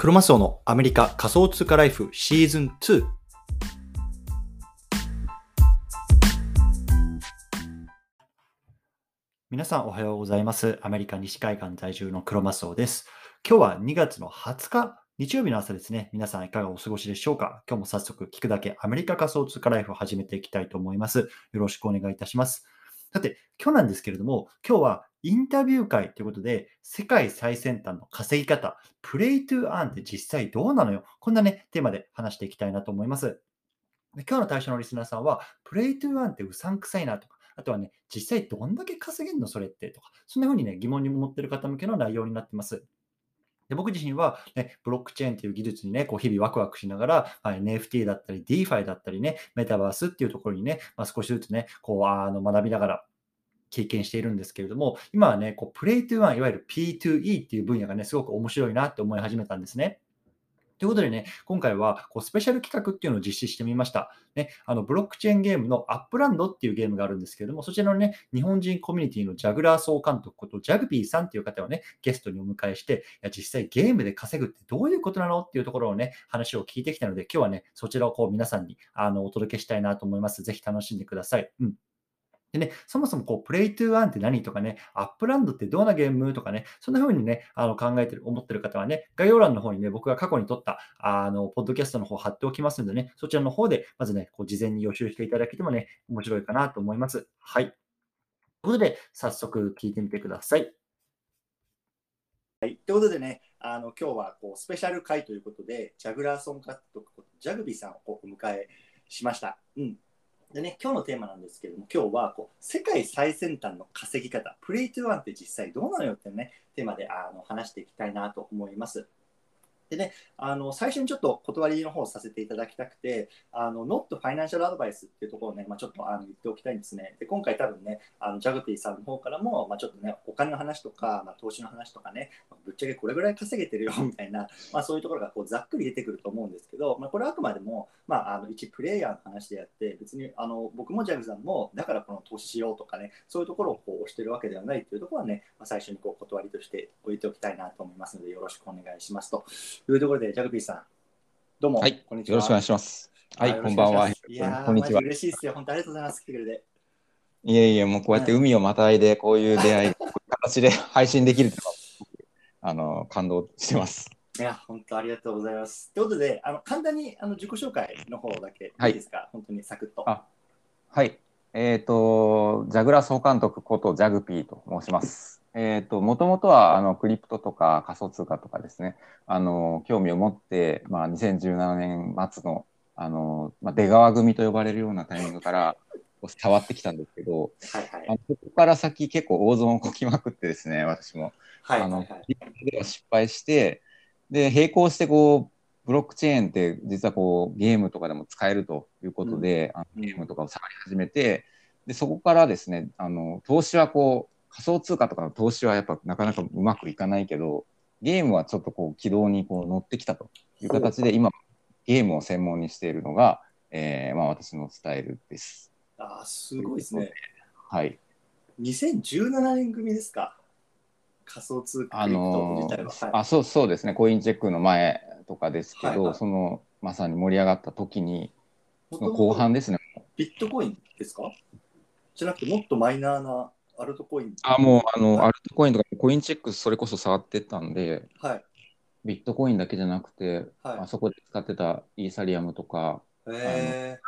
クロマスオのアメリカ仮想通貨ライフシーズン2。皆さんおはようございます。アメリカ西海岸在住のクロマスオです。今日は2月の20日、日曜日の朝ですね。皆さんいかがお過ごしでしょうか？今日も早速聞くだけアメリカ仮想通貨ライフを始めていきたいと思います。よろしくお願いいたします。さて、今日なんですけれども、今日はインタビュー会ということで、世界最先端の稼ぎ方、プレイトゥーアンって実際どうなのよ？こんなね、テーマで話していきたいなと思います。今日の対象のリスナーさんは、プレイトゥーアンってうさんくさいなとか、あとはね、実際どんだけ稼げるのそれってとか、そんな風にね、疑問に思ってる方向けの内容になってます。で僕自身は、ね、ブロックチェーンという技術にね、こう日々ワクワクしながら、まあ NFT だったり、DeFi だったりね、メタバースっていうところにね、まあ、少しずつね、こうあの学びながら経験しているんですけれども、今はね、こうプレイトゥーワン、いわゆる P2E っていう分野がね、すごく面白いなって思い始めたんですね。ということでね、今回はこうスペシャル企画っていうのを実施してみました。ね、あのブロックチェーンゲームのアップランドっていうゲームがあるんですけれども、そちらのね、日本人コミュニティのジャグラー総監督ことジャグピーさんっていう方をね、ゲストにお迎えして、いや実際ゲームで稼ぐってどういうことなのっていうところをね、話を聞いてきたので、今日はね、そちらをこう皆さんにあのお届けしたいなと思います。ぜひ楽しんでください。うん。でね、そもそもこう、 Play to Earn って何とかね、アップランドってどんなゲームとかね、そんな風にね、あの考えてる、思ってる方はね、概要欄の方にね、僕が過去に撮った、あの、ポッドキャストの方貼っておきますのでね、そちらの方で、まずね、こう、事前に予習していただけてもね、面白いかなと思います。はい。ということで、早速聞いてみてください。はい。ということでね、あの、今日はこう、スペシャル回ということで、ジャグラーソン監督こと、ジャグビーさんをお迎えしました。うん。でね、今日のテーマなんですけれども、今日はこう世界最先端の稼ぎ方、プレイトゥーワンって実際どうなのよっていうね、テーマであの話していきたいなと思います。でね、あの最初にちょっと断りの方をさせていただきたくて、あの Not Financial Advice っていうところをね、まあ、ちょっとあの言っておきたいんですね。で今回多分ね、あのジャグピーさんの方からも、まあ、ちょっとね、お金の話とか、まあ、投資の話とかね、ぶっちゃけこれぐらい稼げてるよ みたいな、まあ、そういうところがこうざっくり出てくると思うんですけど、まあ、これはあくまでも、まあ、あの一プレイヤーの話であって、別にあの僕もジャグさんも、だからこの投資しようとかね、そういうところをこう押してるわけではないというところはね、まあ、最初にこう断りとして置いておきたいなと思いますので、よろしくお願いしますというところで、ジャグピーさん、どうも、はい、こんにちは。よろしくお願いします。はい、よこんばんはいやー、こんにちは。嬉しいですよ。本当ありがとうございます。来てくれて。いえいえ、もうこうやって海をまたいで、こういう出会い、こういう形で配信できるあの、感動してます。いや、本当ありがとうございます。ということで、あの簡単にあの自己紹介の方だけはいいいですか、本当にサクッと。あはい。えっ、と、ジャグラ総監督ことジャグピーと申します。えっ、と、もともとは、あの、クリプトとか仮想通貨とかですね、あの、興味を持って、まあ、2017年末の、あの、まあ、出川組と呼ばれるようなタイミングから、触ってきたんですけど、はいはいあ。のそこから先結構大損をこきまくってですね、私も。はいあのはいはい。では失敗して、で、並行してこう、ブロックチェーンって実はこう、ゲームとかでも使えるということで、あのうんゲームとかを触り始めて、で、そこからですね、あの、投資はこう、仮想通貨とかの投資はやっぱなかなかうまくいかないけど、ゲームはちょっとこう、軌道にこう乗ってきたという形で、今、ゲームを専門にしているのが、えー、まあ私のスタイルです。あーすごいですね。はい。2017年組ですか？仮想通貨あの。ーはいあそうそうですね、コインチェックの前とかですけど、はいはいそのまさに盛り上がった時に、その後半ですね。ビットコインですか？じゃなくて、もっとマイナーなアルトコイン。あもうあの、はいアルトコインとかコインチェックそれこそ触ってたんで、はい。ビットコインだけじゃなくて、はいあそこで使ってたイーサリアムとかへ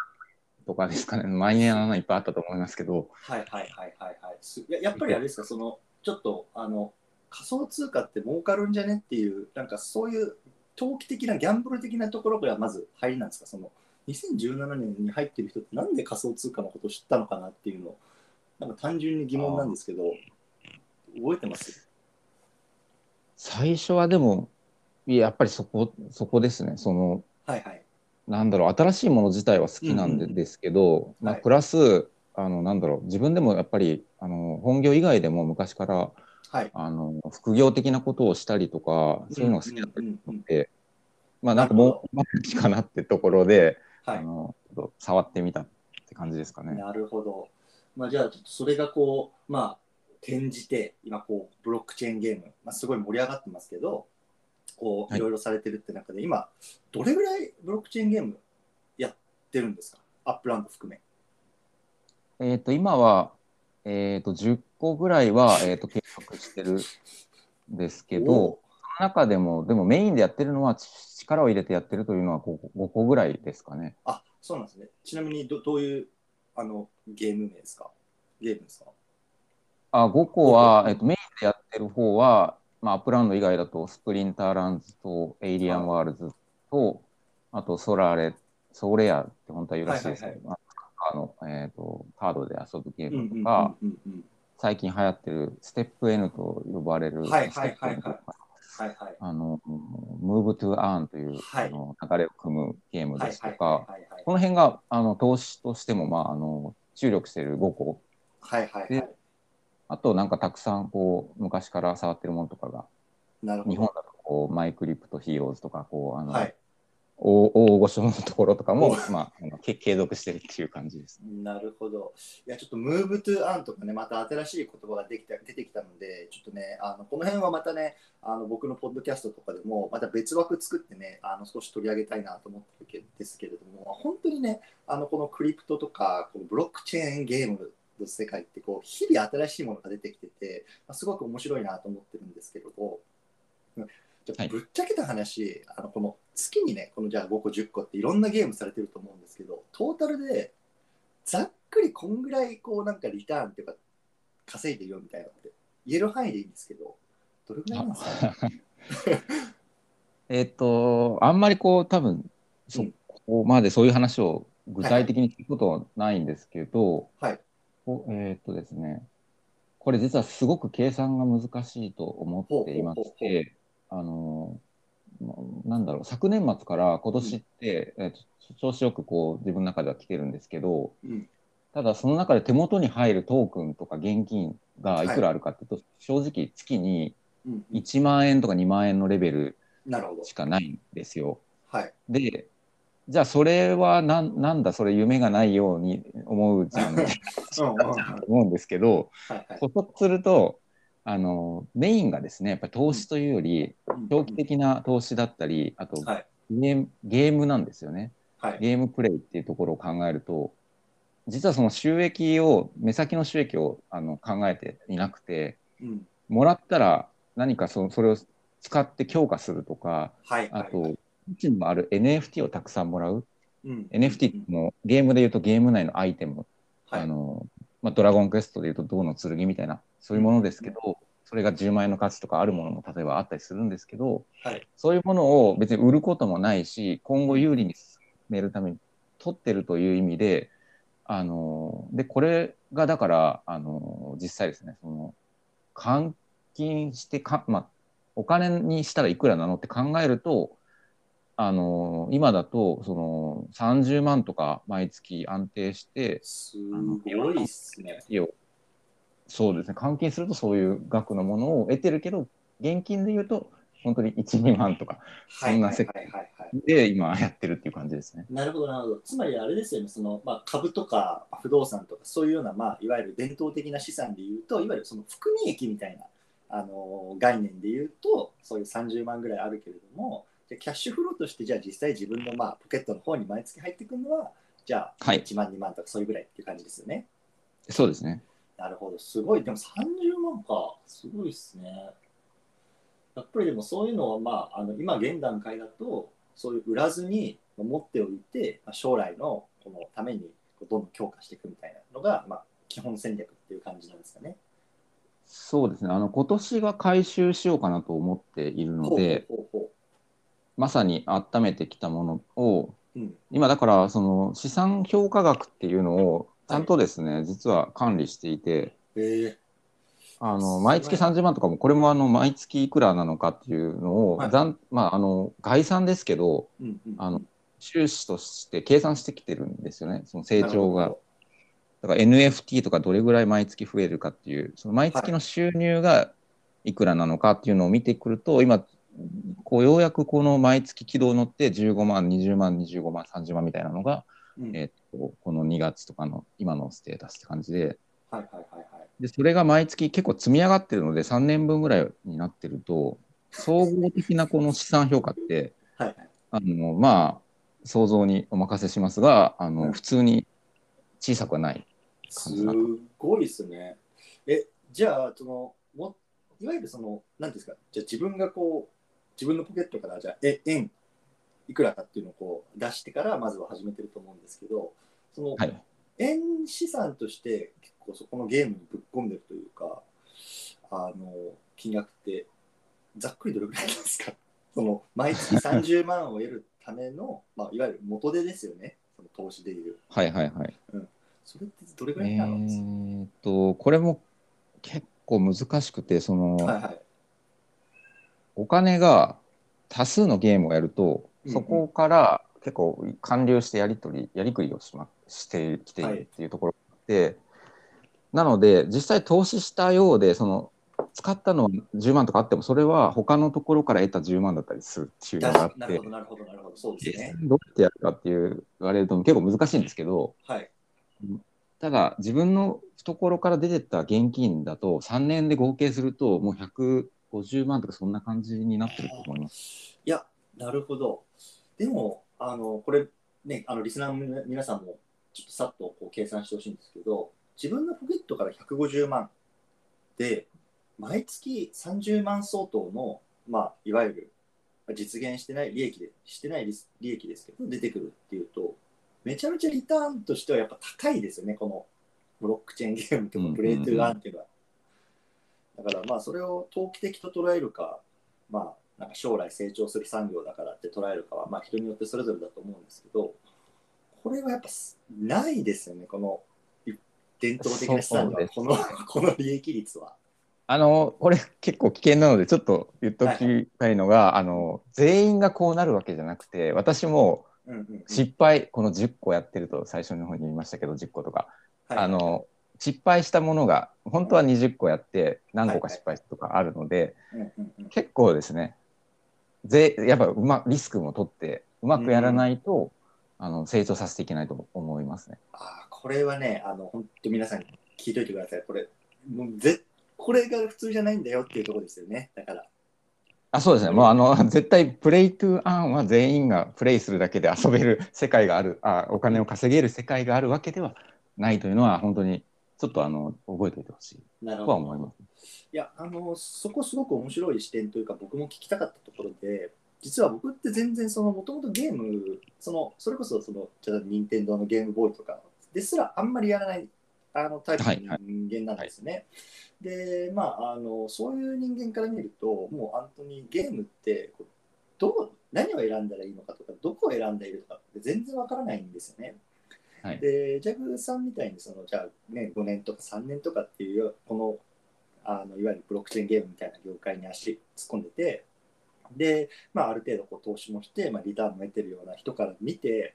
とかですかね、マイナーなのいっぱいあったと思いますけど、ーはいはいはいはいはい。すややっぱりあれですか、そのちょっとあの仮想通貨って儲かるんじゃねっていう、なんかそういう投機的なギャンブル的なところがまず入りなんですか、その2017年に入ってる人ってなんで仮想通貨のことを知ったのかなっていうの、なんか単純に疑問なんですけど、覚えてます？最初はでも、いややっぱりそこ、そこですね、その、はいはい。なんだろう、新しいもの自体は好きなんでうんうんですけど、まあ、はいプラス、あの、なんだろう、自分でもやっぱり、あの、本業以外でも昔から、はい。あの、副業的なことをしたりとか、そういうのが好きだったりうんうんうんで、まあなんかもう、まあ、いいかなってところで、はい。あの、触ってみたって感じですかね。なるほど。まあ、じゃあ、ちょっとそれがこう、まあ、転じて、今こう、ブロックチェーンゲーム、まあ、すごい盛り上がってますけど、こう、はいいろいろされてるって中で、今、どれぐらいブロックチェーンゲームやってるんですか？アップランド含め。えっ、と、今は、えっ、と、10個ぐらいは、えっ、と、計画してるんですけおど、その中でも、でもメインでやってるのは、ち力を入れてやってるというのは 5, 5個ぐらいですかね。あ、そうなんですね。ちなみにど、どういうあのゲーム名ですか？ゲームですか？あ、5個は、5個えっ、と、メインでやってる方は、まあ、アップランド以外だと、スプリンターランズと、エイリアンワールズと、あと、ソラレ、ソレアって本当は言うらしいですけど、あの、えっ、と、カードで遊ぶゲームとか、最近流行ってるステップ N と呼ばれる、はいはいはいはいはいはい。あの、Move to Earn という、はいあの流れを汲むゲームですとか、この辺があの投資としても、まあ、あの注力している5個、はいはいはい。あとなんかたくさんこう昔から触ってるものとかが、なるほど。日本だとこうマイクリプトヒーローズとかこうあの、はい。大大御所のところとかも、まあ、あのけ継続してるっていう感じですね。なるほど。いや、ちょっと Move to Earn とかね、また新しい言葉ができた出てきたので、ちょっとね、あのこの辺はまたね、あの僕のポッドキャストとかでも、また別枠作ってね、あの少し取り上げたいなと思ってるけですけれども、本当にね、あのこのクリプトとか、このブロックチェーンゲームの世界ってこう、日々新しいものが出てきてて、まあすごく面白いなと思ってるんですけれど、うんじゃぶっちゃけた話、あのこの月にね、このじゃあ5個、10個っていろんなゲームされてると思うんですけど、トータルでざっくりこんぐらいこうなんかリターンっていうか稼いでるよみたいなのって言える範囲でいいんですけど、どれぐらいなんですかね？えっと、あんまりこう、多分そうん。こまでそういう話を具体的に聞くことはないんですけど、はい。こえっとですね、これ実はすごく計算が難しいと思っていまして、あの、まなんだろう、昨年末から今年って、えっと調子よくこう自分の中では来てるんですけど、うんただその中で手元に入るトークンとか現金がいくらあるかっていうと、正直月にうん1万円とか2万円のレベル。しかないんですよ。はい。で、じゃあそれはなんなんだ、それ夢がないように思うじゃん、思うんですけど、はいはい補足すると、あのメインがですね、やっぱり投資というより、長期的な投資だったり、あとはいゲームゲームなんですよね。はい。ゲームプレイっていうところを考えると、実はその収益を、目先の収益をあの考えていなくて、うんもらったら何かそそれを使って強化するとか、はい。あと、うちにもある NFT をたくさんもらう。うん NFT のゲームで言うとゲーム内のアイテム、はいあのまあ、ドラゴンクエストで言うと銅の剣みたいな、そういうものですけど、それが10万円の価値とかあるものも例えばあったりするんですけど、はい。そういうものを別に売ることもないし、今後有利に進めるために取ってるという意味で、あのでこれがだから、あの実際ですね、その換金してか、まあ、お金にしたらいくらなのって考えると、あの今だとその30万とか毎月安定して、すごいっすね。そうですね、換金するとそういう額のものを得てるけど、現金で言うと、本当に1、2万とかはい。そんな世はいはいはいはい。で今やってるっていう感じですね。なるほど、なるほど。つまりあれですよね、そのまあ、株とか不動産とか、そういうような、まあ、いわゆる伝統的な資産でいうと、いわゆるその含み益みたいな、あの概念でいうと、そういう30万ぐらいあるけれども、じゃあキャッシュフローとして、じゃあ実際自分の、まあ、ポケットの方に毎月入ってくるのは、じゃあはい1万、2万とかそういうぐらいっていう感じですよね。そうですね。なるほど、すごい。でも30万か、すごいっすね。やっぱりでもそういうのは、まあ、あの今現段階だと、そういう売らずに持っておいて、まあ、将来のこのためにどんどん強化していくみたいなのが、まあ、基本戦略っていう感じなんですかね。そうですね。あの今年は回収しようかなと思っているので、ほうほうほうほまさに温めてきたものを、ううん、今だからその資産評価額っていうのをちゃんとですね、実は管理していて、え。あの毎月30万とかもこれもあの毎月いくらなのかっていうのを、はい。まああの概算ですけどーうんうん、あの収支として計算してきてるんですよね。その成長が。だから NFT とかどれぐらい毎月増えるかっていうその毎月の収入がいくらなのかっていうのを見てくると、今こうようやくこの毎月軌道乗って15万20万25万30万みたいなのが、どうんえっとこの2月とかの今のステータスって感じではいはいはいはい。でそれが毎月結構積み上がってるので3年分ぐらいになってると総合的なこの資産評価って、はいはい。あのまあ、想像にお任せしますが、あのうん普通に小さくはない。すごいですね。え、じゃあ、その、もいわゆるその、なんていうんですか、じゃあ自分がこう、自分のポケットから、じゃあ、え、円、いくらかっていうのをこう出してから、まずは始めてると思うんですけど、その、はい、円資産として結構そこのゲームにぶっ込んでるというか、あの、金額って、ざっくりどれぐらいなんですか？その、毎月30万を得るための、まあ、いわゆる元手ですよね。その投資でいう。はい、はい、はい。それってどれぐらいえになるんですか、ーっと、これも結構難しくて、その、はいはい。お金が多数のゲームをやると、そこから結構完了してやり取り、やりくりをし,、ま、してきているっていうところがあって、なので、実際投資したようで、その、使ったのは10万とかあっても、それは他のところから得た10万だったりするっていうのがあってなるほ、ど、なるほど、なるほど、そうですね。どうやってやるかっていう言われると結構難しいんですけど、はい。ただ自分の懐から出てった現金だと3年で合計するともう150万とかそんな感じになってると思います。いや、なるほど。でも、あの、これ、ね、あの、リスナーの皆さんも、ちょっとさっとこう計算してほしいんですけど、自分のポケットから150万で、毎月30万相当の、まあ、いわゆる、実現してない利益で、してない利利益ですけど、出てくるっていうと、めちゃめちゃリターンとしてはやっぱ高いですよね、このブロックチェーンゲームとかプレイトゥーンっていうのは。だからまあそれを投機的と捉えるか、まあなんか将来成長する産業だからって捉えるかはまあ人によってそれぞれだと思うんですけど、これはやっぱないですよね、この伝統的な資産ではこの この利益率は。あの、これ結構危険なのでちょっと言っときたいのが、あの、全員がこうなるわけじゃなくて、私も失敗、この10個やってると最初の方に言いましたけど、10個とか、はい。あの、失敗したものが、本当は20個やって何個か失敗とかあるので、うんうんうん結構ですね、ぜやっぱうまリスクも取って、うまくやらないと、あの成長させていけないと思いますね。あーこれはね、あの本当皆さん聞いといてください。これ、もうぜこれが普通じゃないんだよっていうところですよね。だから。あそうですね、もうあの 絶対プレイトゥーアンは全員がプレイするだけで遊べる世界があるあ、お金を稼げる世界があるわけではないというのは、本当にちょっとあの覚えておいてほしいなるとは思います。いや、あの、そこすごく面白い視点というか、僕も聞きたかったところで、実は僕って全然その、もともとゲーム、その、それこそその、じゃあ、任天堂のゲームボーイとかですらあんまりやらない、あの、タイプの人間なんですね。で、まあ、あの、そういう人間から見ると、もう、本当にゲームって、どう、何を選んだらいいのかとか、どこを選んでいるとかって全然わからないんですよね。はいで、ジャグさんみたいに、その、じゃあ、ね、5年とか3年とかっていう、この、あのいわゆるブロックチェーンゲームみたいな業界に足突っ込んでて、で、まあ、ある程度こう投資もして、まあ、リターンも得てるような人から見て、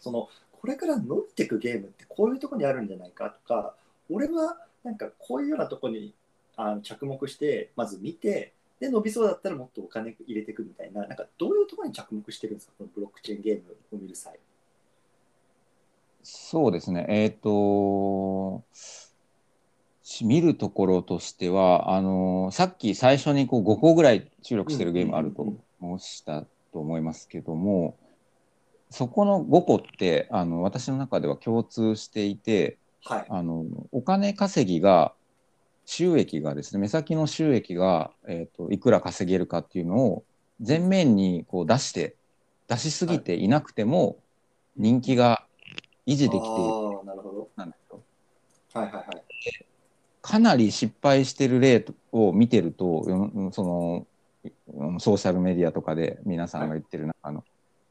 そのこれから伸びていくゲームってこういうとこにあるんじゃないかとか、俺はなんかこういうようなとこにあの着目して、まず見て、で、伸びそうだったらもっとお金入れていくみたいな、なんかどういうところに着目してるんですか、このブロックチェーンゲームを見る際。そうですね、えっ、と、し見るところとしては、あのさっき最初にこう5個ぐらい注力してるゲームあると申したと思いますけども、そこの5個ってあの私の中では共通していて、はい。あのお金稼ぎが、収益がですね、目先の収益が、えー、といくら稼げるかっていうのを前面にこう出して、出しすぎていなくても人気が維持できているなるほど。なんですよ。はいはいはい。かなり失敗してる例を見てると、うんそのうんソーシャルメディアとかで皆さんが言ってる中の、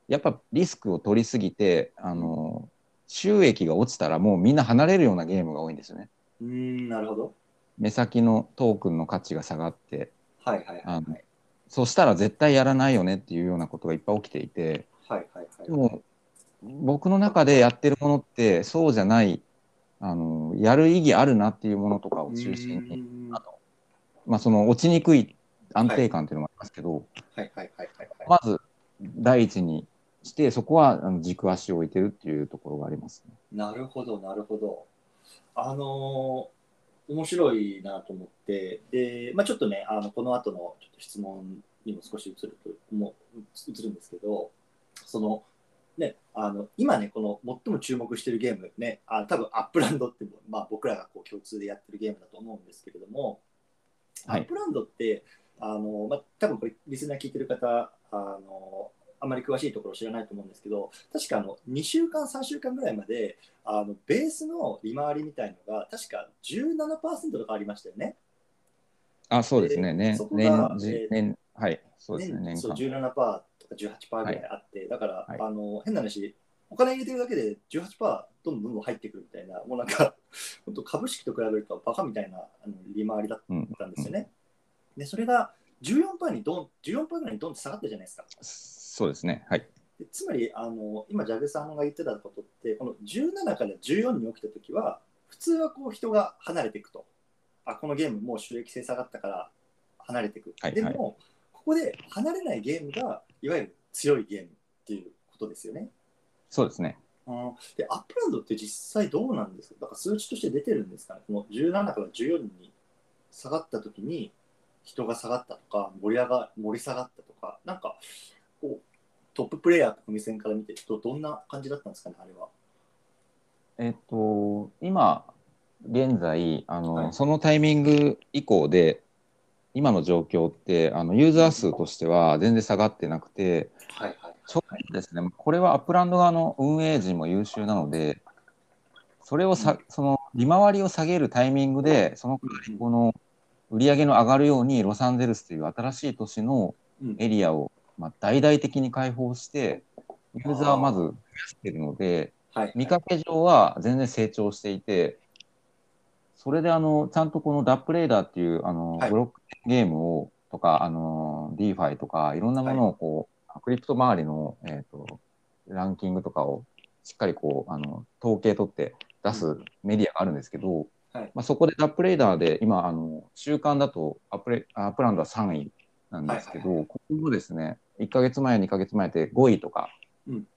やっぱリスクを取りすぎて、あの収益が落ちたらもうみんな離れるようなゲームが多いんですよね。うーん、なるほど。目先のトークンの価値が下がって、はいはいはいそしたら絶対やらないよねっていうようなことがいっぱい起きていて、はいはいはい。でも僕の中でやってるものってそうじゃない、あのやる意義あるなっていうものとかを中心に、にあのまあ、その落ちにくい安定感っていうのもありますけど。まず第一にしてそこはあの軸足を置いてるっていうところがあります、ね。なるほど、なるほど。あのー面白いなと思って、で、まあ、ちょっとね、あのこの後のちょっと質問にも少し移ると移るんですけど、そのね、あの今ね、この最も注目しているゲームね、あ多分アップランドって、まあ、僕らがこう共通でやってるゲームだと思うんですけれども、はいアップランドって、あのまあ、多分これ、リスナー聞いてる方あの、あまり詳しいところ知らないと思うんですけど、確かあの2週間、3週間ぐらいまで、あのベースの利回りみたいのが、確か17%とかありましたよね。あ、そうですね。年年はい、そうですね。年そう年間。17%とか18%ぐらいあって、だから、はいあの変な話、お金入れてるだけで18%どんどんどんどん入ってくるみたいな、もうなんか、本当株式と比べるとバカみたいなあの利回りだっうん。たんですよね。で、それが14%にドン、14%ぐらいにドンって下がったじゃないですか。そうですね。はい。でつまりあの、今、ジャグさんが言ってたことって、この17から14に起きたときは、普通はこう人が離れていくと。あ、このゲームもう収益性下がったから離れていく。はいはいでも、ここで離れないゲームが、いわゆる強いゲームっていうことですよね。そうですね。うんで、アップランドって実際どうなんですか？だから数値として出てるんですかね？この17から14に下がったときに、人が下がったとか、盛り上が盛り下がったとか、なんか、こう、トッププレイヤーの目線から見てど、どんな感じだったんですかね、あれは。えっと、今、現在、あの、はいそのタイミング以降で、今の状況って、あの、ユーザー数としては全然下がってなくて、はいはい。ちょうどですね、これはアップランド側の運営陣も優秀なので、それをさ、その利回りを下げるタイミングで、そのこの売り上げの上がるように、ロサンゼルスという新しい都市のうん。エリアを、まあ、大々的に開放して、ユーザーをまず増やしているので、はい、見かけ上は全然成長していて、それであの、ちゃんとこのダップレーダーっていうあの、はい。ブロックゲームをとか、あの、DeFi とか、いろんなものをこう、クリプト周りの、えっ、と、ランキングとかをしっかりこう、あの、統計取って出すメディアがあるんですけど、はい。まあ、そこでダップレーダーで今、あの、週間だとアップレアップランドは3位なんですけど、はいここもですね、1ヶ月前、2ヶ月前って5位とか、うん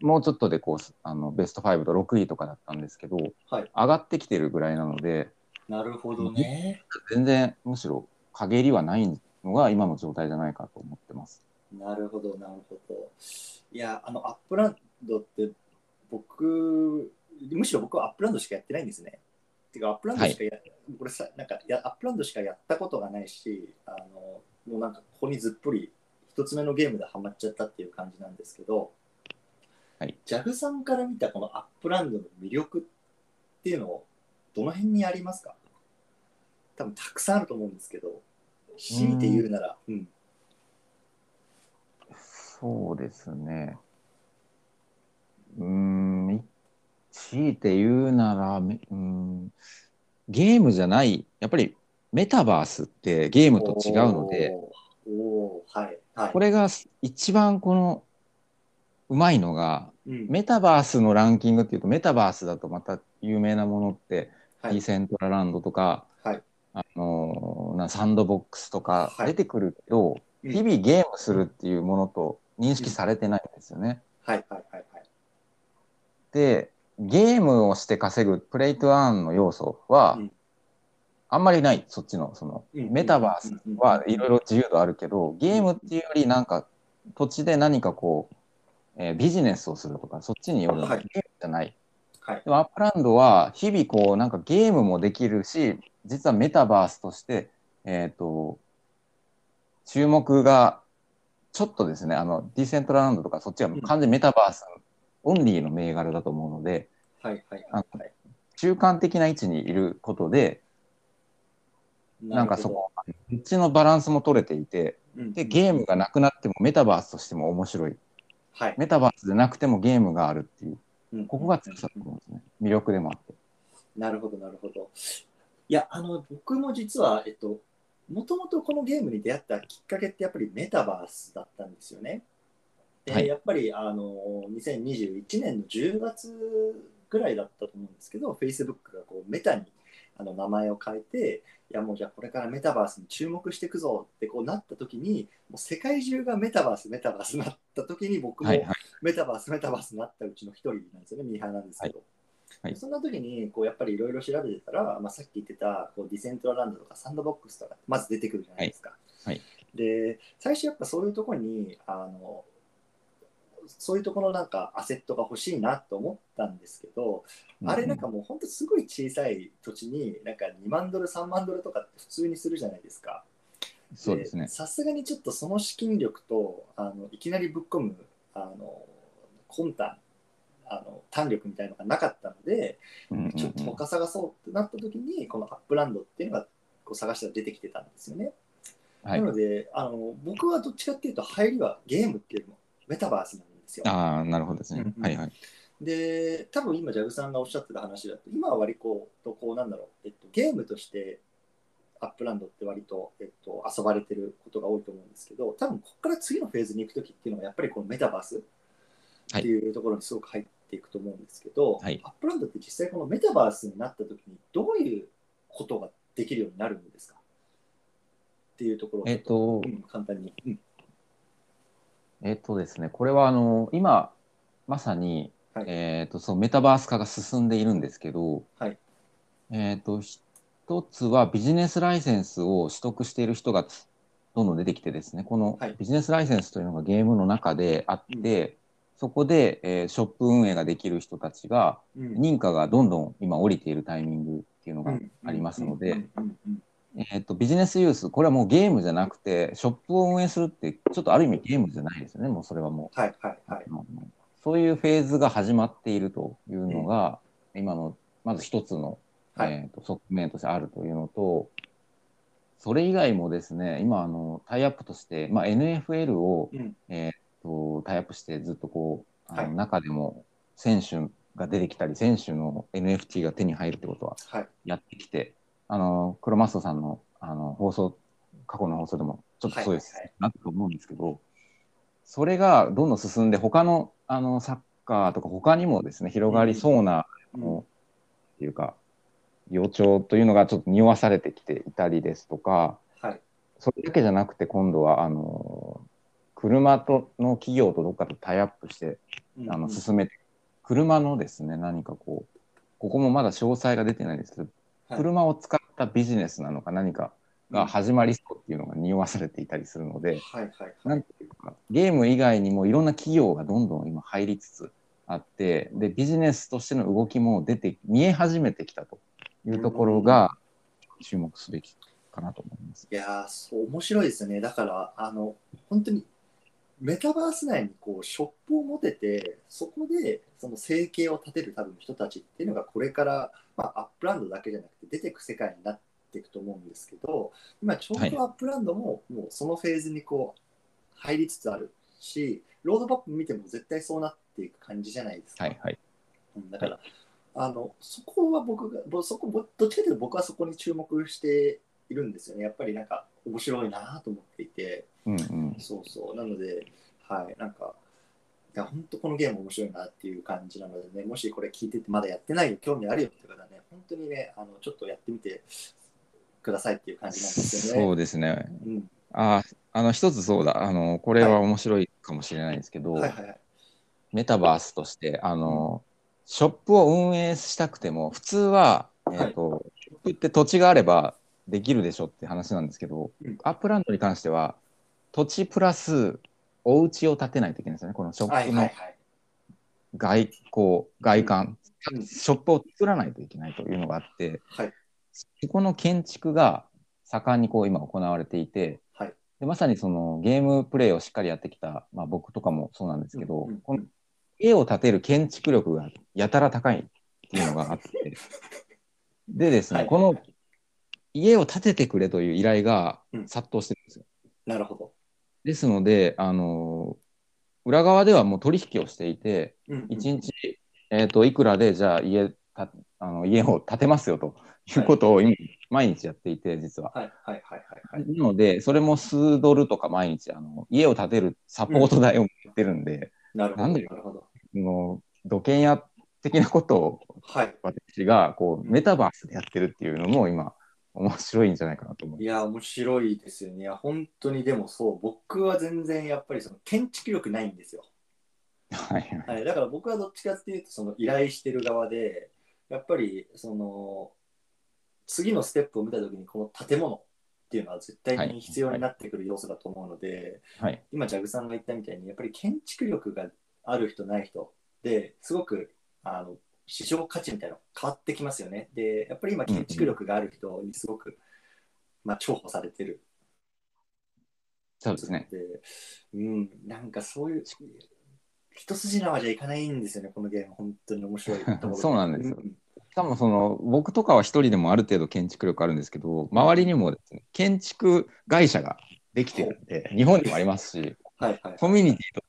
もうちょっとでこうあのベスト5と6位とかだったんですけど、はい上がってきてるぐらいなので、なるほどね。全然むしろ陰りはないのが今の状態じゃないかと思ってます。なるほど、なるほど。いや、あの、アップランドって、僕、むしろ僕はアップランドしかやってないんですね。てか、アップランドしかや、これさ、なんかや、アップランドしかやったことがないし、あの、もうなんか、ここにずっぷり、一つ目のゲームでハマっちゃったっていう感じなんですけど、はい、ジャグさんから見たこのアップランドの魅力っていうのを、どの辺にありますか？多分たくさんあると思うんですけど、強いて言うなら、うん。そうですね。うーん、強いて言うなら、めうーん、ゲームじゃない、やっぱりメタバースってゲームと違うので、はい。はい。これが一番このうまいのが、うん。メタバースのランキングっていうと、メタバースだとまた有名なものって、はい。ディセントラランドとか、はい。あのーなサンドボックスとかはい。出てくるけど、うん。日々ゲームするっていうものと認識されてないんですよね。はいはいはいはい。で、ゲームをして稼ぐプレイトアーンの要素はうん、あんまりない、そっちの、その、うんメタバースはいろいろ自由度あるけど、ゲームっていうよりなんか土地で何かこう、えービジネスをするとか、そっちによるので、はじゃない。はいでもアップランドは日々こうなんかゲームもできるし、実はメタバースとして、えっ、と、注目がちょっとですね、あの、ディセントラランドとかそっちは完全にメタバースオンリーの銘柄だと思うので、はいはいはいはい。中間的な位置にいることで、なんかそこ、こっちのバランスも取れていて、で、ゲームがなくなってもメタバースとしても面白い。はい、メタバースでなくてもゲームがあるっていう、うんここが強さだと思うんですね。魅力でもあって。なるほどなるほど。いや、あの、僕も実は、えっと、もともとこのゲームに出会ったきっかけってやっぱりメタバースだったんですよね。で、はいやっぱりあの2021年の10月ぐらいだったと思うんですけど、Facebook がこうメタにあの名前を変えて、いやもうじゃあこれからメタバースに注目していくぞってこうなった時に、もう世界中がメタバース、メタバースに なった時に僕も。メタバース、メタバースになったうちの一人なんですよね、ミーハーなんですけど。はいはいそんな時にこうやっぱりいろいろ調べてたら、まあ、さっき言ってたこうディセントラランドとかサンドボックスとかまず出てくるじゃないですか。はいで、最初やっぱそういうところに、あの、そういうところのなんかアセットが欲しいなと思ったんですけど、あれなんかもう本当すごい小さい土地になんか2万ドル、3万ドルとかって普通にするじゃないですか。そうですね。さすがにちょっとその資金力とあのいきなりぶっ込むあの魂胆あの胆力みたいなのがなかったので、ちょっと他探そうってなった時にこのアップランドっていうのがこう探したら出てきてたんですよね。はいな。のであの僕はどっちかっていうと入りはゲームっていうよりもメタバースなんですよ。ああ、なるほどですね。うんうん。はいはい。で多分今ジャグさんがおっしゃってた話だと今は割こうとこうなんだろう、えっと、ゲームとしてアップランドって割と、えっと、遊ばれてることが多いと思うんですけど多分ここから次のフェーズに行く時っていうのはやっぱりこのメタバースっていうところにすごく入っていくと思うんですけど、はい。アップランドって実際このメタバースになった時にどういうことができるようになるんですか？っていうところをえっとうん簡単に、うんえっとですね、これはあの今まさに、はい。えっとそうメタバース化が進んでいるんですけど、はい。えっと一つはビジネスライセンスを取得している人がどんどん出てきてですね、このはい。ビジネスライセンスというのがゲームの中であって、そこで、えーショップ運営ができる人たちがうん。認可がどんどん今降りているタイミングっていうのがうんありますので、えっとビジネスユース、これはもうゲームじゃなくて、ショップを運営するって、ちょっとある意味ゲームじゃないですよね、もうそれはもう。はいはいはい。そういうフェーズが始まっているというのが、今のまず一つの、はい。えーと側面としてあるというのと、それ以外もですね、今あのタイアップとして、まあ、NFL を、うん。えー、とタイアップしてずっとこう、あのはい。中でも選手が出てきたり、選手の NFT が手に入るってことははい。やってきて、あのクロマストさんのあの放送、過去の放送でもちょっとそうです、はいはいなと思うんですけど、それがどんどん進んで、他のあのサッカーとか、他にもですね、広がりそうな、っていうか、予兆というのがちょっと匂わされてきていたりですとか、はい。それだけじゃなくて、今度はあの車との企業とどっかとタイアップして、うん。あの進めて、車のですね、何かこう、ここもまだ詳細が出てないんですけど、はい車を使ったビジネスなのか何かが始まりそうっていうのが匂わされていたりするので、ないんていうか、ゲーム以外にもいろんな企業がどんどん今入りつつあって、で、ビジネスとしての動きも出て、見え始めてきたというところが注目すべきかなと思います。いやーそう面白いですよね。だからあの本当にメタバース内にこうショップを持ててそこでその生計を立てる多分人たちっていうのがこれから、まあ、アップランドだけじゃなくて出てく世界になっていくと思うんですけど今ちょうはいどアップランドももうそのフェーズにこう入りつつあるしロードマップ見ても絶対そうなっていく感じじゃないですか。はいはい。うんだから、あのそこは僕がぼそこぼどっちかというと僕はそこに注目しているんですよね。やっぱりなんか面白いなと思っていて、うんうん。そうそう。なので、はい、なんか、いや、本当このゲーム面白いなっていう感じなのでね、もしこれ聞いててまだやってないよ、興味あるよって方はね、本当にね、あのちょっとやってみてくださいっていう感じなんですよね。そうですね。うん。あ、あの、一つそうだ。あの、これは面白いかもしれないんですけど、はいはいはい。メタバースとして、あの、ショップを運営したくても、普通は、えっ、と、ショップって土地があればできるでしょって話なんですけど、うん。アップランドに関しては、土地プラスお家を建てないといけないんですよね。このショはいップの。外交、外観、うん。ショップを作らないといけないというのがあって、はい。そこの建築が盛んにこう今行われていて、はい。でまさにそのゲームプレイをしっかりやってきた、まあ、僕とかもそうなんですけど、うんうん。この家を建てる建築力がやたら高いっていうのがあって、でですね、はい。この家を建ててくれという依頼がうん殺到してるんですよ。なるほど。ですので、あの裏側ではもう取引をしていて、うんうん1日、えー、といくらでじゃあ家たあの家を建てますよということを今、毎日やっていて、実は。はいはいはいはいはい。なので、それも数ドルとか毎日あの家を建てるサポート代をもらってるんで、なるほど。なんでなるほど。その土建屋的なことをはい。私がこううんメタバースでやってるっていうのも今、面白いんじゃないかなと思うい。や、面白いですよね。いや、本当にでもそう、僕は全然やっぱりその建築力ないんですよ。はいはいはい、だから僕はどっちかっていうと、その依頼してる側で、やっぱりその次のステップを見たときに、この建物っていうのは絶対に必要になってくる要素だと思うので、はい。今、ジャグさんが言ったみたいに、やっぱり建築力がある人、ない人ですごくあの市場価値みたいなの変わってきますよね。で、やっぱり今、建築力がある人にすごく、まあ、重宝されてる。そうですね。で、うん、なんかそういう、一筋縄じゃいかないんですよね、このゲーム、本当に面白い そうなんですようんしかもその僕とかは一人でもある程度建築力あるんですけど、周りにもですね、建築会社ができてるんで、日本にもありますし、はいはい。コミュニティと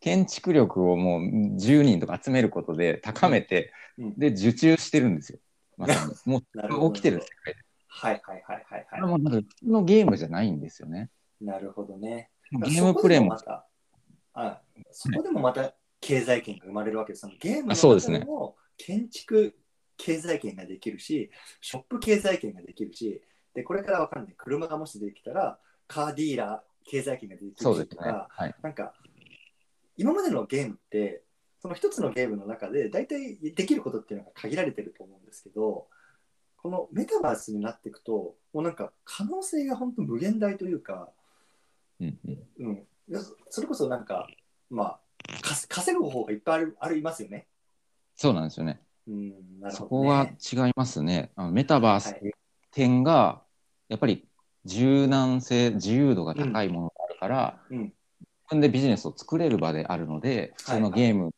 建築力をもう10人とか集めることで高めて、うんで、受注してるんですよ。まさに。もう起きてる世界で。はいはいはいはいはもなんか普通のゲームじゃないんですよね。い。なるほどね。ゲームプレイもあそこでもまた経済圏が生まれるわけです。そのゲームの中でも建築経済圏ができるし、ショップ経済圏ができるし、でこれからわかんない。車がもしできたら、カーディーラー経済圏ができる。しとか、はい。なんか、今までのゲームって、その一つのゲームの中で大体できることっていうのが限られてると思うんですけど、このメタバースになっていくと、もうなんか可能性が本当無限大というか、うんうん、うん、そそれこそなんか、まあ、か稼ぐ方法がいっぱいあるありますよね。そうなんですよね。うん、なるそほど、ね。こは違いますね。あのメタバースっていう点が、やっぱり柔軟性、自由度が高いものがあるから、うん、自分でビジネスを作れる場であるので、普通のゲーム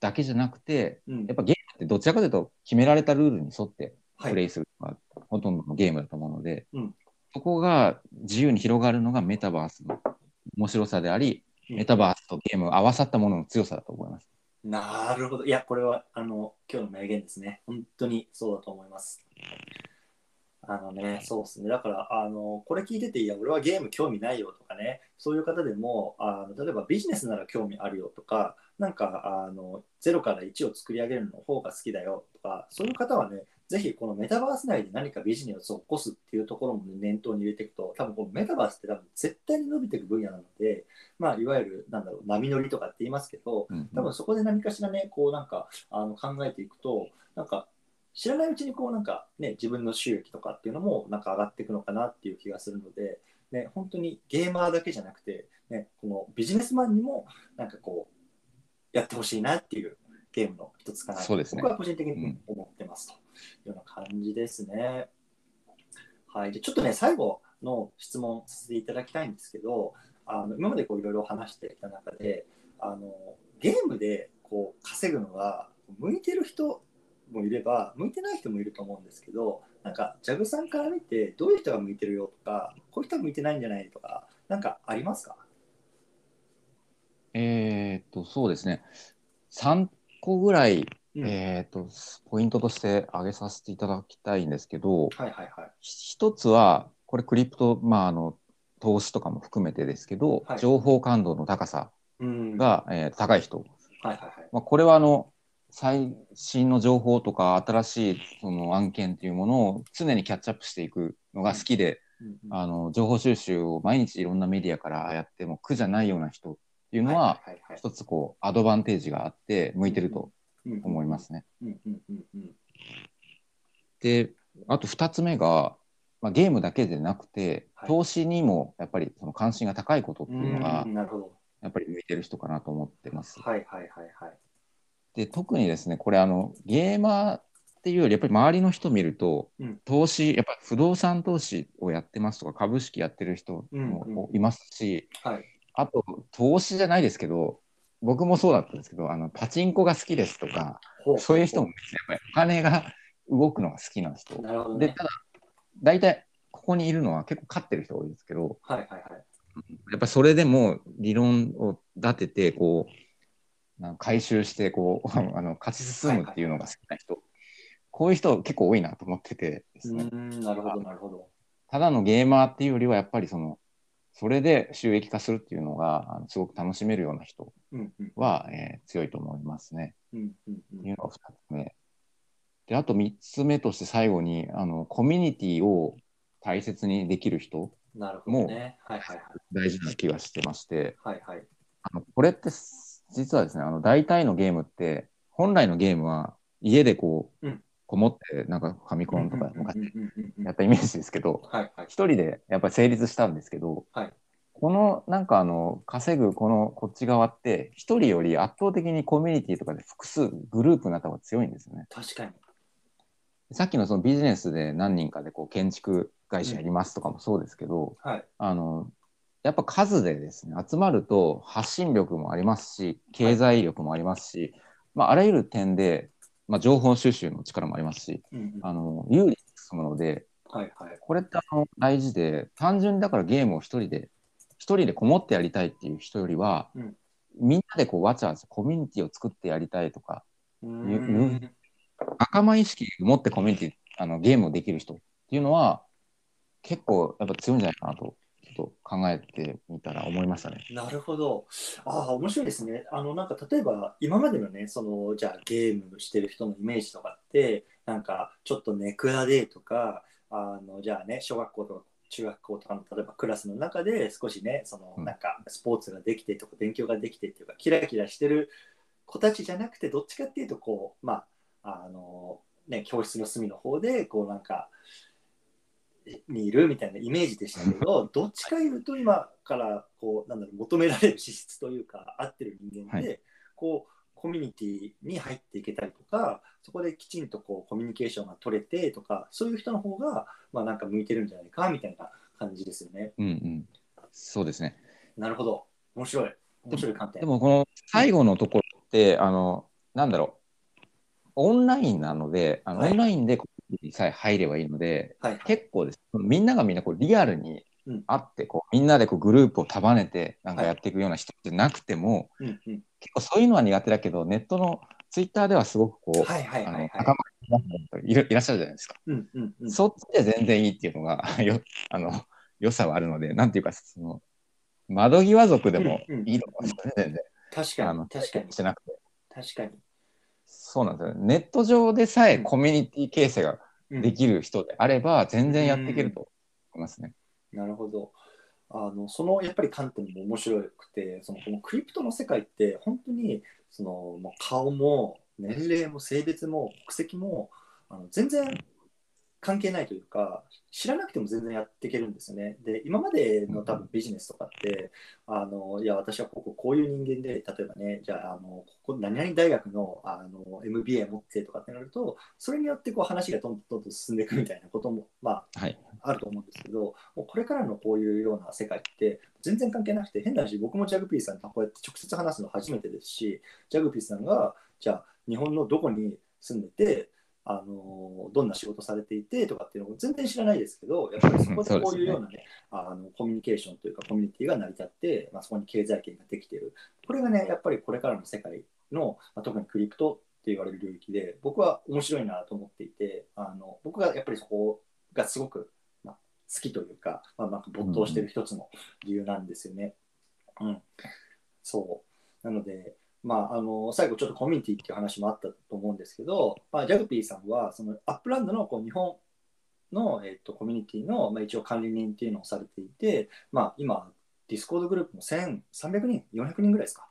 だけじゃなくて、うんやっぱゲームってどちらかというと決められたルールに沿ってはい、プレイするのがほとんどのゲームだと思うので、うんそこが自由に広がるのがメタバースの面白さであり、うんメタバースとゲームが合わさったものの強さだと思います。なるほど。いや、これはあの今日の名言ですね。本当にそうだと思います。あのね、そうですね。だから、あのこれ聞いてて、いや、俺はゲーム興味ないよとかね、そういう方でも、あの例えばビジネスなら興味あるよとか、なんかあの0から1を作り上げるの方が好きだよとか、そういう方はね、ぜひこのメタバース内で何かビジネスを起こすっていうところも、ね、念頭に入れていくと、多分このメタバースって多分絶対に伸びていく分野なので、まあ、いわゆる、なんだろう、波乗りとかって言いますけど、うん多分そこで何かしらね、こうなんかあの考えていくと、なんか知らないうちにこうなんかね、自分の収益とかっていうのもなんか上がっていくのかなっていう気がするので、ね、本当にゲーマーだけじゃなくて、ね、このビジネスマンにもなんかこう、やってほしいなっていうゲームの一つかなとそうですね僕は個人的に思ってますというような感じですね。はい、でちょっとね、最後の質問させていただきたいんですけど、あの今までこういろいろ話してきた中で、あのゲームでこう稼ぐのが向いてる人もいれば、向いてない人もいると思うんですけど、なんか、ジャグさんから見て、どういう人が向いてるよとか、こういう人は向いてないんじゃないとか、なんかありますか？えーっと、そうですね。3個ぐらい、うんえーっと、ポイントとして挙げさせていただきたいんですけど、はいはいはい。ひ一つは、これクリプト、まあ、あの、投資とかも含めてですけど、はい情報感度の高さうん。が、えー高い人。はいはいはい。まあ、これは、あの、最新の情報とか新しいその案件っていうものを常にキャッチアップしていくのが好きで、あの情報収集を毎日いろんなメディアからやっても苦じゃないような人っていうのは、一つこうアドバンテージがあって向いてると思いま。すね。であと2つ目が、まあ、ゲームだけでなくてはい投資にもやっぱりその関心が高いことっていうのが。やっぱり向いてる人かなと思ってます。はいはいはいはい。で特にですねこれあのゲーマーっていうよりやっぱり周りの人見ると、うん投資やっぱ不動産投資をやってますとか株式やってる人もうんういますし、はい。あと投資じゃないですけど僕もそうだったんですけどあのパチンコが好きですとかほそういう人も、ね、やっぱりお金が動くのが好きな人なるほどね。でただ大体ここにいるのは結構勝ってる人が多いですけどはいはいはい。やっぱりそれでも理論を立ててこう回収してこう あの勝ち進むっていうのが好きな人、こういう人結構多いなと思っててですね、うん、なるほどなるほど。ただのゲーマーっていうよりはやっぱりそのそれで収益化するっていうのがあのすごく楽しめるような人うんうんは、えー強いと思いますね。うんうんうんっていうのが2つ目。であと3つ目として最後にあのコミュニティを大切にできる人なるほどね。はいはいはい。大事な気がしてましてはいはい。あのこれってす実はですねあの大体のゲームって本来のゲームは家でこう、うんこもってなんかファミコンとか昔やったイメージですけど。一人でやっぱり成立したんですけど、はいこのなんかあの稼ぐこのこっち側って一人より圧倒的にコミュニティとかで複数グループになった方が強いんですよね。確かに。さっきのそのビジネスで何人かでこう建築会社やりますとかもそうですけど、はい。あのやっぱ数でですね集まると発信力もありますし経済力もありますし、まあ、あらゆる点で、まあ、情報収集の力もありますしうんうん。あの有利に進むのではいはい。これってあの大事で単純にだからゲームを一人で一人でこもってやりたいっていう人よりは、うん。みんなでこうわちゃわちゃコミュニティを作ってやりたいとかうゆん。仲間意識を持ってコミュニティあのゲームをできる人っていうのは結構やっぱ強いんじゃないかなと考えてみたら思いましたね。なるほど。ああ、面白いですね。あの、なんか例えば、今までのね、その、じゃあゲームしてる人のイメージとかって、なんか、ちょっとネクラでとか、あの、じゃあね、小学校とか中学校とかの、例えばクラスの中で少しね、その、うんなんか、スポーツができてとか、勉強ができてっていうか、キラキラしてる子たちじゃなくて、どっちかっていうと、こう、まあ、あの、ね、教室の隅の方で、こう、なんか、にいるみたいなイメージでしたけど、どっちかいうと今からこうなんだろう求められる資質というか合ってる人間で、はこうコミュニティに入っていけたりとかそこできちんとこうコミュニケーションが取れてとかそういう人の方がまあなんか向いてるんじゃないかみたいな感じですよね。うんうん、そうですね。なるほど面白い面白い観点。でもこの最後のところって、あのなんだろうオンラインなのであの、はいオンラインでさえ入ればいいのではいはい結構ですみんながみんなこうリアルにうん会ってこうみんなでこうグループを束ねてなんかやっていくような人じゃなくても、うんうん結構そういうのは苦手だけどネットのツイッターではすごくこう、はいはいあのはいはい仲間いるいらっしゃるじゃないですか。うんうんうんそっちで全然いいっていうのが よあの良さはあるので、なんていうか、その窓際族でもうんうんいいのかもしれない、全然。確かあのに確かにしてなくて。確かに。そうなんですよ。ネット上でさえコミュニティ形成がうんできる人であれば、全然やっていけると思いますね。なるほど。あのそのやっぱり観点も面白くてそのこのクリプトの世界って本当にそのもう顔も年齢も性別も国籍もあの全然関係ないというか知らなくても全然やっていけるんですよね。で今までの多分ビジネスとかってあのいや私はこここういう人間で例えばねじゃああのここ何々大学のあの MBA 持ってとかってなるとそれによってこう話がどんどんどんどん進んでいくみたいなこともまあはい。あると思うんですけど、もうこれからのこういうような世界って全然関係なくて、変な話、僕もジャグピーさんとこうやって直接話すの初めてですし、ジャグピーさんが、じゃあ日本のどこに住んでて、あのどんな仕事されていてとかっていうのも全然知らないですけど、やっぱりそこでこういうようなね、あのコミュニケーションというかコミュニティが成り立って、まあ、そこに経済圏ができている。これがね、やっぱりこれからの世界の、まあ、特にクリプトって言われる領域で、僕は面白いなと思っていて、あの僕がやっぱりそこがすごく好きというか、まあ、なんか没頭してる一つの理由なんですよね。うん、そう。なので、まあ、あの最後ちょっとコミュニティっていう話もあったと思うんですけど、まあ、ジャグピーさんはそのアップランドのこう日本の、えっと、コミュニティの、まあ、一応管理人っていうのをされていて、まあ、今、ディスコードグループも1300人、400人ぐらいですか？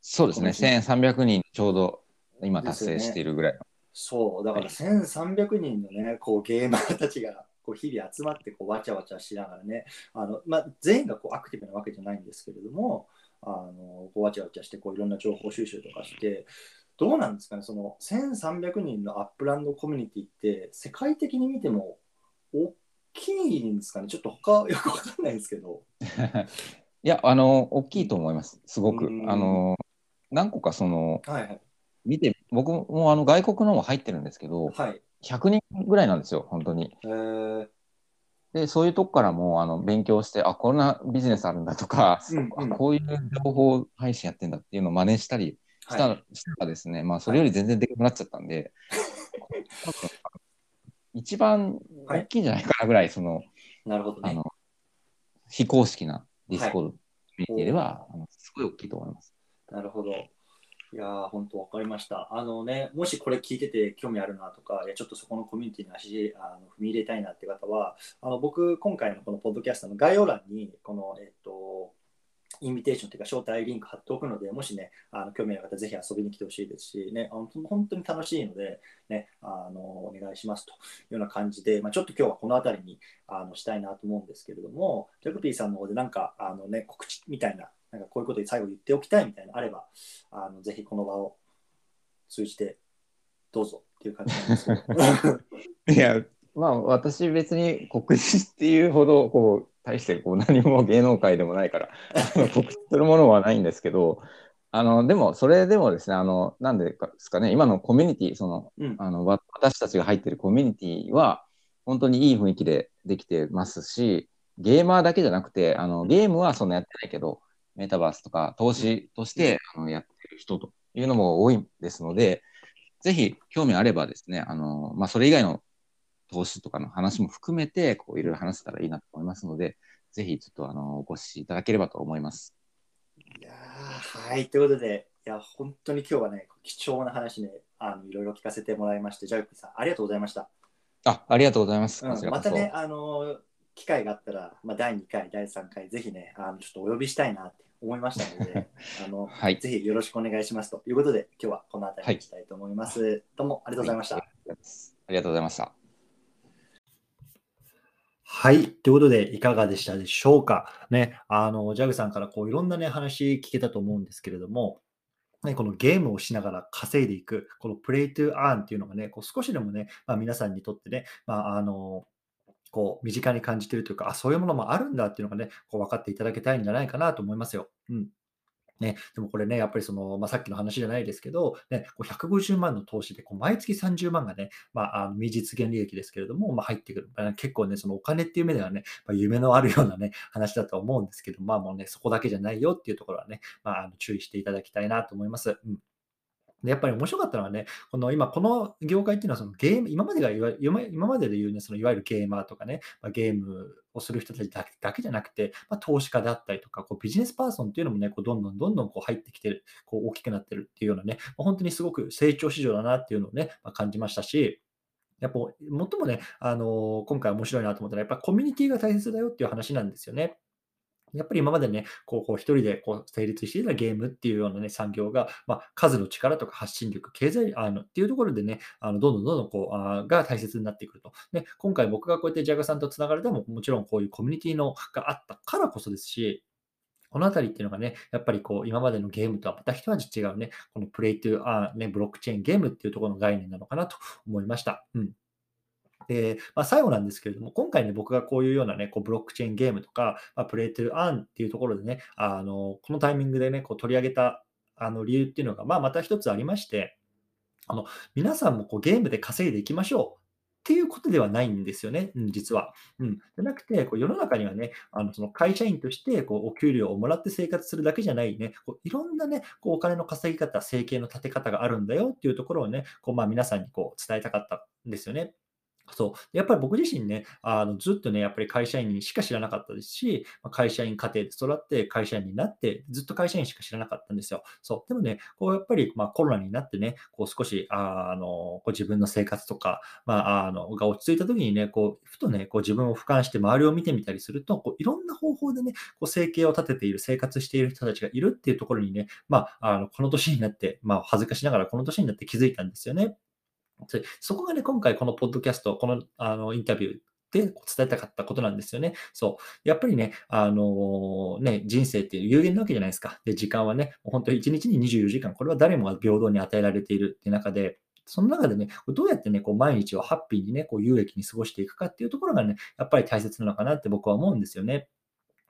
そうですね。1300人ちょうど今達成しているぐらい。そう、だから1300人のね、こうゲーマーたちがこう日々集まってこうわちゃわちゃしながらね、あのまあ、全員がこうアクティブなわけじゃないんですけれども、あのこうわちゃわちゃしてこういろんな情報収集とかして、どうなんですかね、その1300人のアップランドコミュニティって世界的に見ても大きいんですかね、ちょっと他よくわかんないんですけど。いや、あの、大きいと思います。すごくう。んあの、何個かその、はいはい。見て、僕もあの外国のも入ってるんですけど、はい。100人ぐらいなんですよ、本当に。えーで、そういうとこからもあの勉強して、あ、こんなビジネスあるんだとか、うんうんあこういう情報配信やってんだっていうのを真似したりした,、はいしたらですね、まあ、それより全然でかくなっちゃったんで、多分一番大きいんじゃないかなぐらい、その、なるほどね。あの、非公式なディスコードコミュニティでは、あのすごい大きいと思います。なるほど。いや、本当わかりました。あのね、もしこれ聞いてて興味あるなとか、いやちょっとそこのコミュニティに足あの踏み入れたいなって方は、あの僕、今回のこのポッドキャストの概要欄に、この、えっと、インビテーションというか招待リンク貼っておくので、もしね、あの興味ある方、ぜひ遊びに来てほしいですし、ね、あの本当に楽しいので、ね、あのお願いしますというような感じで、まあ、ちょっと今日はこの辺りにあのしたいなと思うんですけれども、ジャグピーさんの方でなんかあの、ね、告知みたいな、なんかこういうことに最後言っておきたいみたいなのあれば、あのぜひこの場を通じてどうぞっていう感じなんですけど。いや、まあ私別に告知っていうほどこう大してこう何も芸能界でもないから 告知するものはないんですけどあのでもそれでもですねあのなんでですかね今のコミュニティその、うん、あの私たちが入ってるコミュニティは本当にいい雰囲気でできてますしゲーマーだけじゃなくてあのゲームはそんなやってないけどメタバースとか投資としてあのやってる人というのも多いですのでぜひ興味あればですねあの、まあ、それ以外の投資とかの話も含めて、こういろいろ話せたらいいなと思いますので、ぜひちょっとあのお越しいただければと思います。いやはい、ということで、いや、本当に今日はね、貴重な話ね、あのいろいろ聞かせてもらいまして、ジャイクさん、ありがとうございました。あありがとうございます。うん、またね、あの機会があったら、まあ、第2回、第3回、ぜひね、あのちょっとお呼びしたいなって思いましたので、あの、はい、ぜひよろしくお願いしますということで、今日はこの辺りにしたいと思います。はい、どうもありがとうございました。はい、ありがとうございました。はい。ということで、いかがでしたでしょうか。ね、あの、ジャグさんからこういろんなね、話聞けたと思うんですけれども、ね、このゲームをしながら稼いでいく、このプレイトゥーアーンっていうのがね、こう少しでもね、まあ、皆さんにとってね、まあ、あの、こう身近に感じてるというか、あ、そういうものもあるんだっていうのがね、こう分かっていただけたいんじゃないかなと思いますよ。うん。ね、でもこれね、やっぱりその、まあ、さっきの話じゃないですけど、ね、こう150万の投資でこう毎月30万がね、まあ、あの未実現利益ですけれども、まあ、入ってくる。結構ね、そのお金っていう目ではね、まあ、夢のあるようなね、話だと思うんですけど、まあもうね、そこだけじゃないよっていうところはね、まあ、あの注意していただきたいなと思います。うんで、やっぱり面白かったのはね、この今、この業界っていうのはそのゲーム、今までが今までで言うね、そのいわゆるゲーマーとかね、まあ、ゲームをする人たちだけじゃなくて、まあ、投資家であったりとか、こうビジネスパーソンっていうのもね、こうどんどんどんどんこう入ってきてる、こう大きくなってるっていうようなね、まあ、本当にすごく成長市場だなっていうのをね、まあ、感じましたし、やっぱ、最もね、あのー、今回面白いなと思ったら、やっぱコミュニティが大切だよっていう話なんですよね。やっぱり今までね、こう、こう一人でこう成立していたゲームっていうようなね、産業が、まあ、数の力とか発信力、経済、あの、っていうところでね、あの、どんどんどんどんこう、あが大切になってくると。で、今回僕がこうやってジャガさんとつながれても、もちろんこういうコミュニティのがあったからこそですし、このあたりっていうのがね、やっぱりこう、今までのゲームとはまた一味違うね、このプレイトゥー、あね、ブロックチェーンゲームっていうところの概念なのかなと思いました。うん。で、まあ、最後なんですけれども、今回ね、僕がこういうようなね、こうブロックチェーンゲームとか、まあ、プレイトゥーアンっていうところでね、あのこのタイミングでね、こう取り上げたあの理由っていうのが、まあ、また一つありまして、あの皆さんもこうゲームで稼いでいきましょうっていうことではないんですよね、うん、実は。うん、じゃなくて、こう世の中にはね、あのその会社員としてこうお給料をもらって生活するだけじゃないね、こういろんなね、こうお金の稼ぎ方、生計の立て方があるんだよっていうところをね、こうまあ皆さんにこう伝えたかったんですよね。そう。やっぱり僕自身ね、あのずっとね、やっぱり会社員にしか知らなかったですし、会社員家庭で育って会社員になって、ずっと会社員しか知らなかったんですよ。そう。でもね、こうやっぱり、まあ、コロナになってね、こう少し、あの、こう自分の生活とか、まあ、あの、が落ち着いた時にね、こう、ふとね、こう自分を俯瞰して周りを見てみたりすると、こういろんな方法でね、こう生計を立てている、生活している人たちがいるっていうところにね、まあ、あのこの年になって、まあ、恥ずかしながらこの年になって気づいたんですよね。そこがね、今回このポッドキャスト、このあのインタビューで伝えたかったことなんですよね。そう。やっぱりね、あのー、ね、人生っていう有限なわけじゃないですか。で、時間はね、本当に1日に24時間、これは誰もが平等に与えられているっていう中で、その中でね、どうやってね、こう毎日をハッピーにね、こう有益に過ごしていくかっていうところがね、やっぱり大切なのかなって僕は思うんですよね。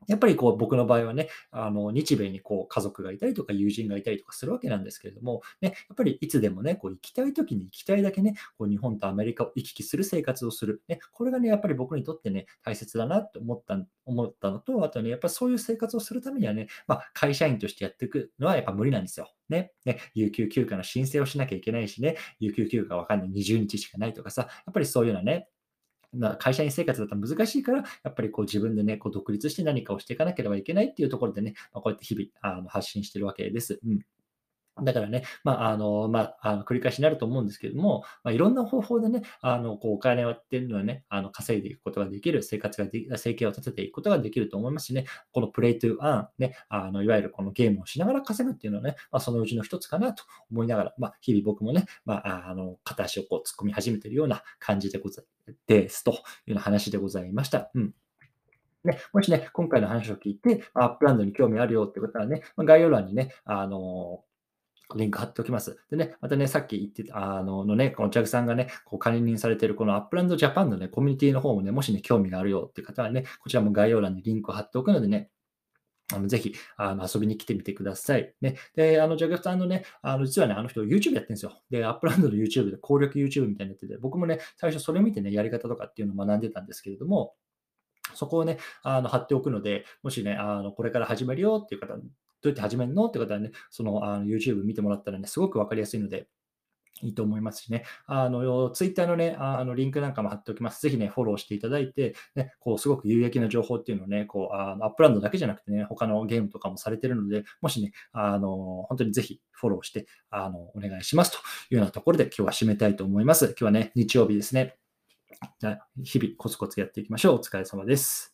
やっぱりこう僕の場合はね、あの日米にこう家族がいたりとか友人がいたりとかするわけなんですけれども、ね、やっぱりいつでもね、こう行きたい時に行きたいだけね、こう日本とアメリカを行き来する生活をする。ね、これがね、やっぱり僕にとってね、大切だなって思った思ったのと、あとね、やっぱりそういう生活をするためにはね、まあ、会社員としてやっていくのはやっぱ無理なんですよ。ね。ね、有給休暇の申請をしなきゃいけないしね、有給休暇わかんない20日しかないとかさ、やっぱりそういうようなね、まあ、会社員生活だと難しいから、やっぱりこう自分でね、こう独立して何かをしていかなければいけないっていうところでね、まあ、こうやって日々あの発信してるわけです。うんだからね、まあ、あの、まあ、あの繰り返しになると思うんですけれども、まあ、いろんな方法でね、あの、こう、お金をっていうのはね、あの、稼いでいくことができる、生活ができ、生計を立てていくことができると思いますしね、この Play to Earn、ね、あの、いわゆるこのゲームをしながら稼ぐっていうのはね、まあ、そのうちの一つかなと思いながら、まあ、日々僕もね、まあ、あの、片足をこう突っ込み始めているような感じでございですというような話でございました。うん。ね、もしね、今回の話を聞いて、アップランドに興味あるよってことはね、概要欄にね、あのリンク貼っておきます。でね、またね、さっき言ってた、あの、のね、このジャグさんがね、こう、管理人されているこのアップランドジャパンのね、コミュニティの方もね、もしね、興味があるよっていう方はね、こちらも概要欄にリンクを貼っておくのでね、あのぜひあの遊びに来てみてください。ね、で、あの、ジャグさんのね、あの実はね、あの人 YouTube やってるんですよ。で、アップランドの YouTube で攻略 YouTube みたいになってて、僕もね、最初それ見てね、やり方とかっていうのを学んでたんですけれども、そこをね、あの貼っておくので、もしね、あのこれから始めるよっていう方、どうやって始めるの？って方はね、そのあの YouTube 見てもらったらね、すごくわかりやすいので、いいと思いますしね。あの、ツイッターのね、あの、リンクなんかも貼っておきます。ぜひね、フォローしていただいて、ね、こう、すごく有益な情報っていうのをね、こう、あのアップランドだけじゃなくてね、他のゲームとかもされてるので、もしね、あの、本当にぜひフォローして、あの、お願いしますというようなところで今日は締めたいと思います。今日はね、日曜日ですね。じゃあ、日々コツコツやっていきましょう。お疲れ様です。